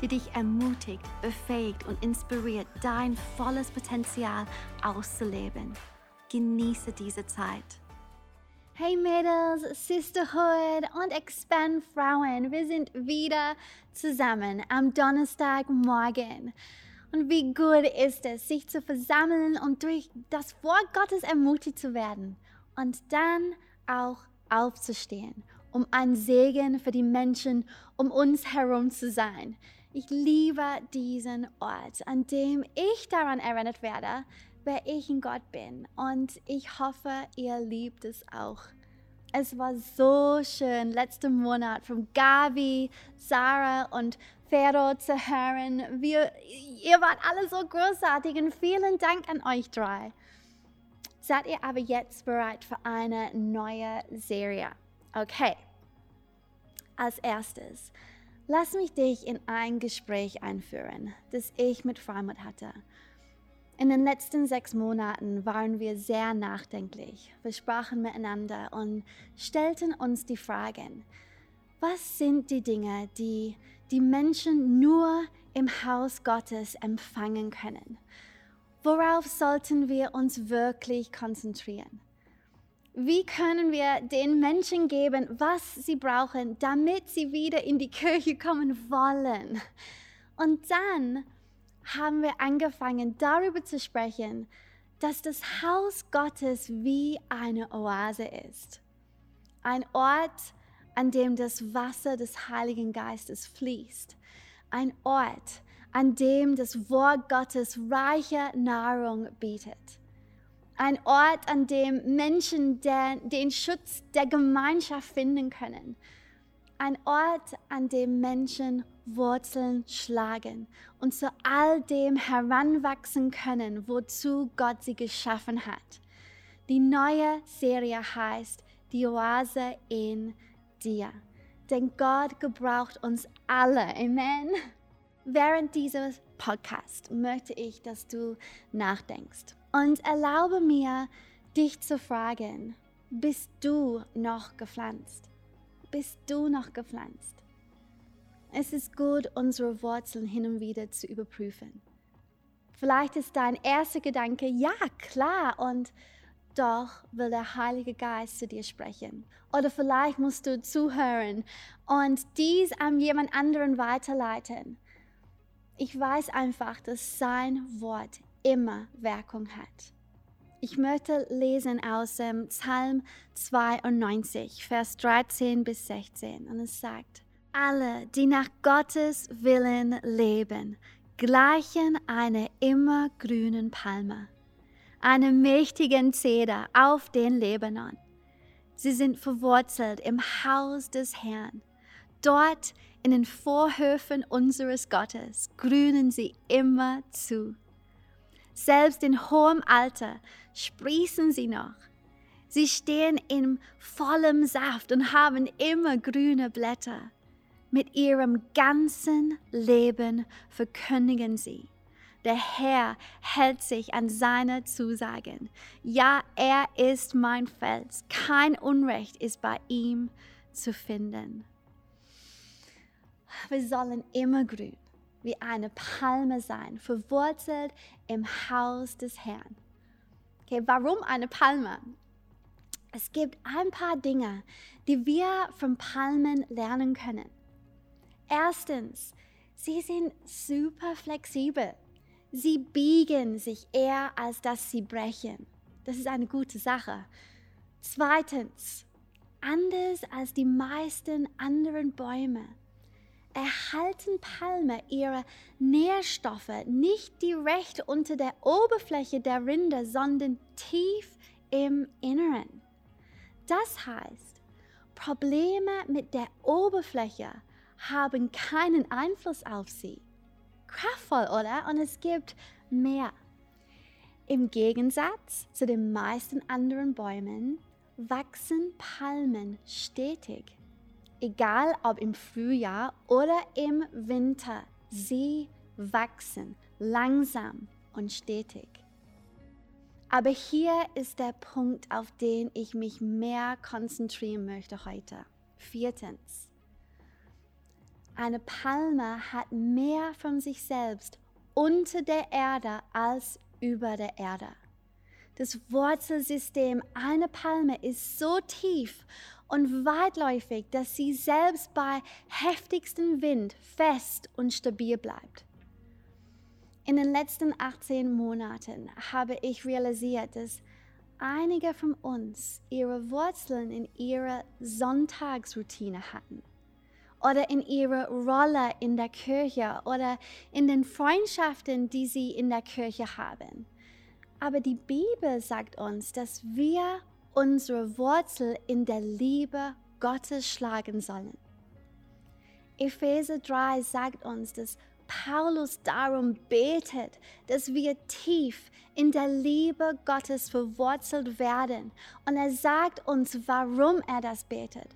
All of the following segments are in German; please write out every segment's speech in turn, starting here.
die dich ermutigt, befähigt und inspiriert, dein volles Potenzial auszuleben. Genieße diese Zeit. Hey Mädels, Sisterhood und Expand Frauen, wir sind wieder zusammen am Donnerstagmorgen. Und wie gut ist es, sich zu versammeln und durch das Wort Gottes ermutigt zu werden und dann auch aufzustehen, um ein Segen für die Menschen um uns herum zu sein. Ich liebe diesen Ort, an dem ich daran erinnert werde, wer ich in Gott bin. Und ich hoffe, ihr liebt es auch. Es war so schön, letzten Monat von Gabi, Sarah und Fero zu hören. Wir, ihr wart alle so großartig und vielen Dank an euch drei. Seid ihr aber jetzt bereit für eine neue Serie? Okay. Als erstes, lass mich dich in ein Gespräch einführen, das ich mit Freimut hatte. In den letzten sechs Monaten waren wir sehr nachdenklich. Wir sprachen miteinander und stellten uns die Fragen, was sind die Dinge, die die Menschen nur im Haus Gottes empfangen können? Worauf sollten wir uns wirklich konzentrieren? Wie können wir den Menschen geben, was sie brauchen, damit sie wieder in die Kirche kommen wollen? Und dann haben wir angefangen darüber zu sprechen, dass das Haus Gottes wie eine Oase ist. Ein Ort, an dem das Wasser des Heiligen Geistes fließt. Ein Ort, an dem das Wort Gottes reiche Nahrung bietet. Ein Ort, an dem Menschen den, den Schutz der Gemeinschaft finden können. Ein Ort, an dem Menschen Wurzeln schlagen und zu all dem heranwachsen können, wozu Gott sie geschaffen hat. Die neue Serie heißt Die Oase in dir. Denn Gott gebraucht uns alle. Amen. Während dieses Podcast möchte ich, dass du nachdenkst und erlaube mir, dich zu fragen, bist du noch gepflanzt? Bist du noch gepflanzt? Es ist gut, unsere Wurzeln hin und wieder zu überprüfen. Vielleicht ist dein erster Gedanke, ja, klar, und doch will der Heilige Geist zu dir sprechen. Oder vielleicht musst du zuhören und dies an jemand anderen weiterleiten. Ich weiß einfach, dass sein Wort immer Wirkung hat. Ich möchte lesen aus dem Psalm 92, Vers 13 bis 16. Und es sagt, alle, die nach Gottes Willen leben, gleichen einer immergrünen Palme, einem mächtigen Zeder auf den Lebanon. Sie sind verwurzelt im Haus des Herrn. Dort in den Vorhöfen unseres Gottes grünen sie immer zu. Selbst in hohem Alter sprießen sie noch. Sie stehen in vollem Saft und haben immer grüne Blätter. Mit ihrem ganzen Leben verkündigen sie. Der Herr hält sich an seine Zusagen. Ja, er ist mein Fels. Kein Unrecht ist bei ihm zu finden. Wir sollen immer grün wie eine Palme sein, verwurzelt im Haus des Herrn. Okay, warum eine Palme? Es gibt ein paar Dinge, die wir von Palmen lernen können. Erstens, sie sind super flexibel. Sie biegen sich eher, als dass sie brechen. Das ist eine gute Sache. Zweitens, anders als die meisten anderen Bäume erhalten Palme ihre Nährstoffe nicht direkt unter der Oberfläche der Rinde, sondern tief im Inneren. Das heißt, Probleme mit der Oberfläche haben keinen Einfluss auf sie. Kraftvoll, oder? Und es gibt mehr. Im Gegensatz zu den meisten anderen Bäumen wachsen Palmen stetig. Egal ob im Frühjahr oder im Winter, sie wachsen langsam und stetig. Aber hier ist der Punkt, auf den ich mich mehr konzentrieren möchte heute. Viertens. Eine Palme hat mehr von sich selbst unter der Erde als über der Erde. Das Wurzelsystem einer Palme ist so tief und weitläufig, dass sie selbst bei heftigstem Wind fest und stabil bleibt. In den letzten 18 Monaten habe ich realisiert, dass einige von uns ihre Wurzeln in ihrer Sonntagsroutine hatten oder in ihrer Rolle in der Kirche oder in den Freundschaften, die sie in der Kirche haben. Aber die Bibel sagt uns, dass wir unsere Wurzel in der Liebe Gottes schlagen sollen. Epheser 3 sagt uns, dass Paulus darum betet, dass wir tief in der Liebe Gottes verwurzelt werden. Und er sagt uns, warum er das betet.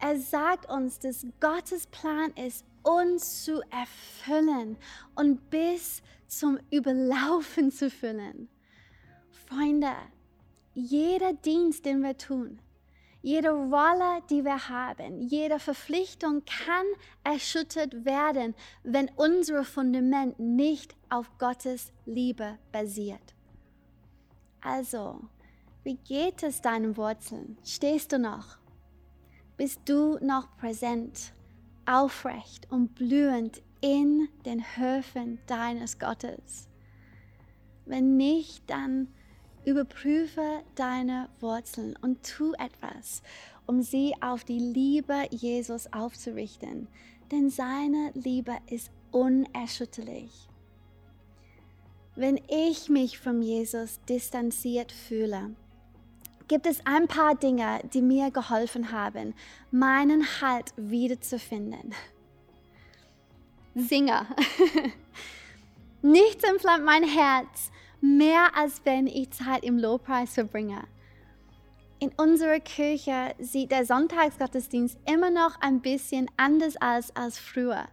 Er sagt uns, dass Gottes Plan ist, uns zu erfüllen und bis zum Überlaufen zu füllen. Freunde, jeder Dienst, den wir tun, jede Rolle, die wir haben, jede Verpflichtung kann erschüttert werden, wenn unser Fundament nicht auf Gottes Liebe basiert. Also, wie geht es deinen Wurzeln? Stehst du noch? Bist du noch präsent, aufrecht und blühend in den Höfen deines Gottes? Wenn nicht, dann Überprüfe deine Wurzeln und tu etwas, um sie auf die Liebe Jesus aufzurichten, denn seine Liebe ist unerschütterlich. Wenn ich mich von Jesus distanziert fühle, gibt es ein paar Dinge, die mir geholfen haben, meinen Halt wiederzufinden. Singer. Nichts entflammt mein Herz mehr als wenn ich Zeit im Lobpreis verbringe. In unserer Kirche sieht der Sonntagsgottesdienst immer noch ein bisschen anders aus als früher.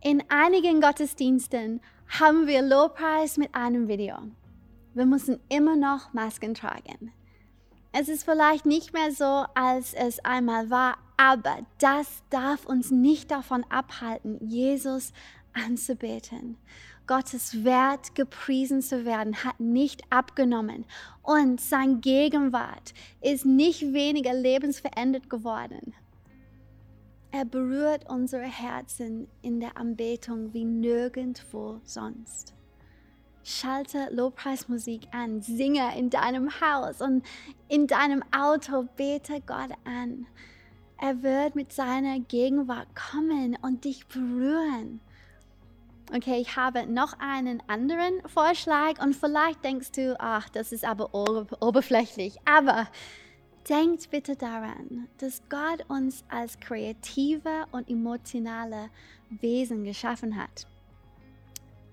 In einigen Gottesdiensten haben wir Lobpreis mit einem Video. Wir müssen immer noch Masken tragen. Es ist vielleicht nicht mehr so, als es einmal war, aber das darf uns nicht davon abhalten, Jesus anzubeten. Gottes Wert gepriesen zu werden, hat nicht abgenommen und sein Gegenwart ist nicht weniger lebensverändert geworden. Er berührt unsere Herzen in der Anbetung wie nirgendwo sonst. Schalte Lobpreismusik an, singe in deinem Haus und in deinem Auto, bete Gott an. Er wird mit seiner Gegenwart kommen und dich berühren. Okay, ich habe noch einen anderen Vorschlag und vielleicht denkst du, ach, das ist aber oberflächlich. Aber denkt bitte daran, dass Gott uns als kreative und emotionale Wesen geschaffen hat.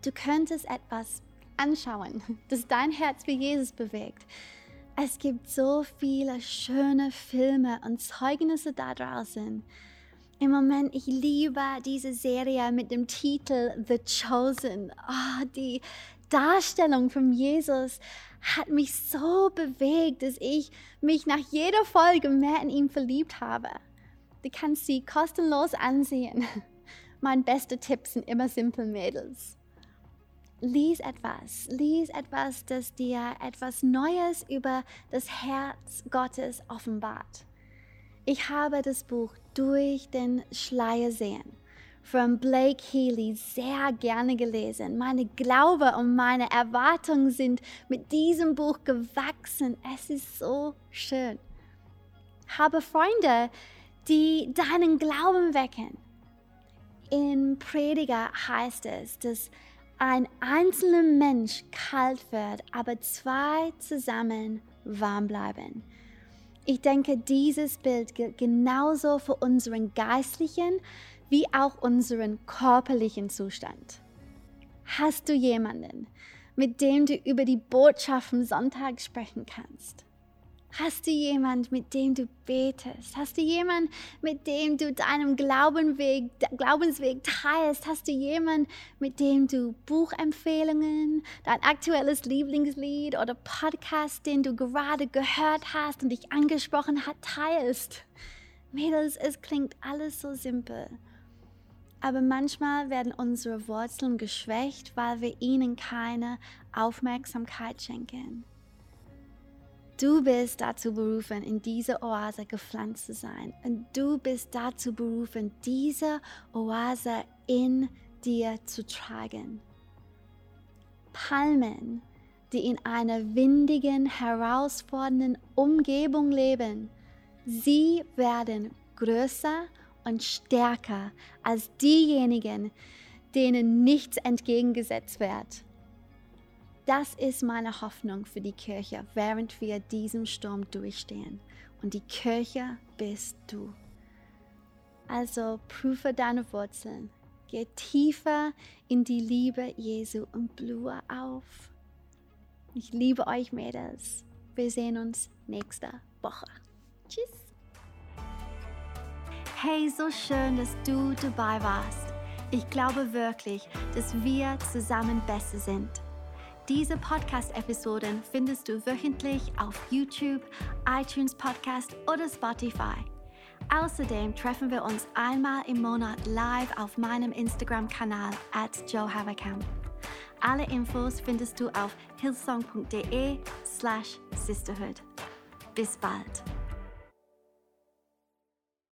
Du könntest etwas anschauen, das dein Herz wie Jesus bewegt. Es gibt so viele schöne Filme und Zeugnisse da draußen im Moment, ich liebe diese Serie mit dem Titel The Chosen. Oh, die Darstellung von Jesus hat mich so bewegt, dass ich mich nach jeder Folge mehr in ihn verliebt habe. Du kannst sie kostenlos ansehen. Mein bester Tipp sind immer Simple Mädels. Lies etwas, lies etwas, das dir etwas Neues über das Herz Gottes offenbart. Ich habe das Buch Durch den Schleier sehen von Blake Healy sehr gerne gelesen. Meine Glaube und meine Erwartungen sind mit diesem Buch gewachsen. Es ist so schön. Habe Freunde, die deinen Glauben wecken. In Prediger heißt es, dass ein einzelner Mensch kalt wird, aber zwei zusammen warm bleiben. Ich denke, dieses Bild gilt genauso für unseren geistlichen wie auch unseren körperlichen Zustand. Hast du jemanden, mit dem du über die Botschaft am Sonntag sprechen kannst? Hast du jemand, mit dem du betest? Hast du jemand, mit dem du deinen Glaubenweg, Glaubensweg teilst? Hast du jemand, mit dem du Buchempfehlungen, dein aktuelles Lieblingslied oder Podcast, den du gerade gehört hast und dich angesprochen hat, teilst? Mädels, es klingt alles so simpel. Aber manchmal werden unsere Wurzeln geschwächt, weil wir ihnen keine Aufmerksamkeit schenken. Du bist dazu berufen, in diese Oase gepflanzt zu sein. Und du bist dazu berufen, diese Oase in dir zu tragen. Palmen, die in einer windigen, herausfordernden Umgebung leben, sie werden größer und stärker als diejenigen, denen nichts entgegengesetzt wird. Das ist meine Hoffnung für die Kirche, während wir diesen Sturm durchstehen. Und die Kirche bist du. Also prüfe deine Wurzeln, geh tiefer in die Liebe Jesu und blühe auf. Ich liebe euch, Mädels. Wir sehen uns nächste Woche. Tschüss. Hey, so schön, dass du dabei warst. Ich glaube wirklich, dass wir zusammen besser sind. Diese Podcast-Episoden findest du wöchentlich auf YouTube, iTunes Podcast oder Spotify. Außerdem treffen wir uns einmal im Monat live auf meinem Instagram-Kanal at Joe Haverkamp. Alle Infos findest du auf hillsong.de slash sisterhood. Bis bald.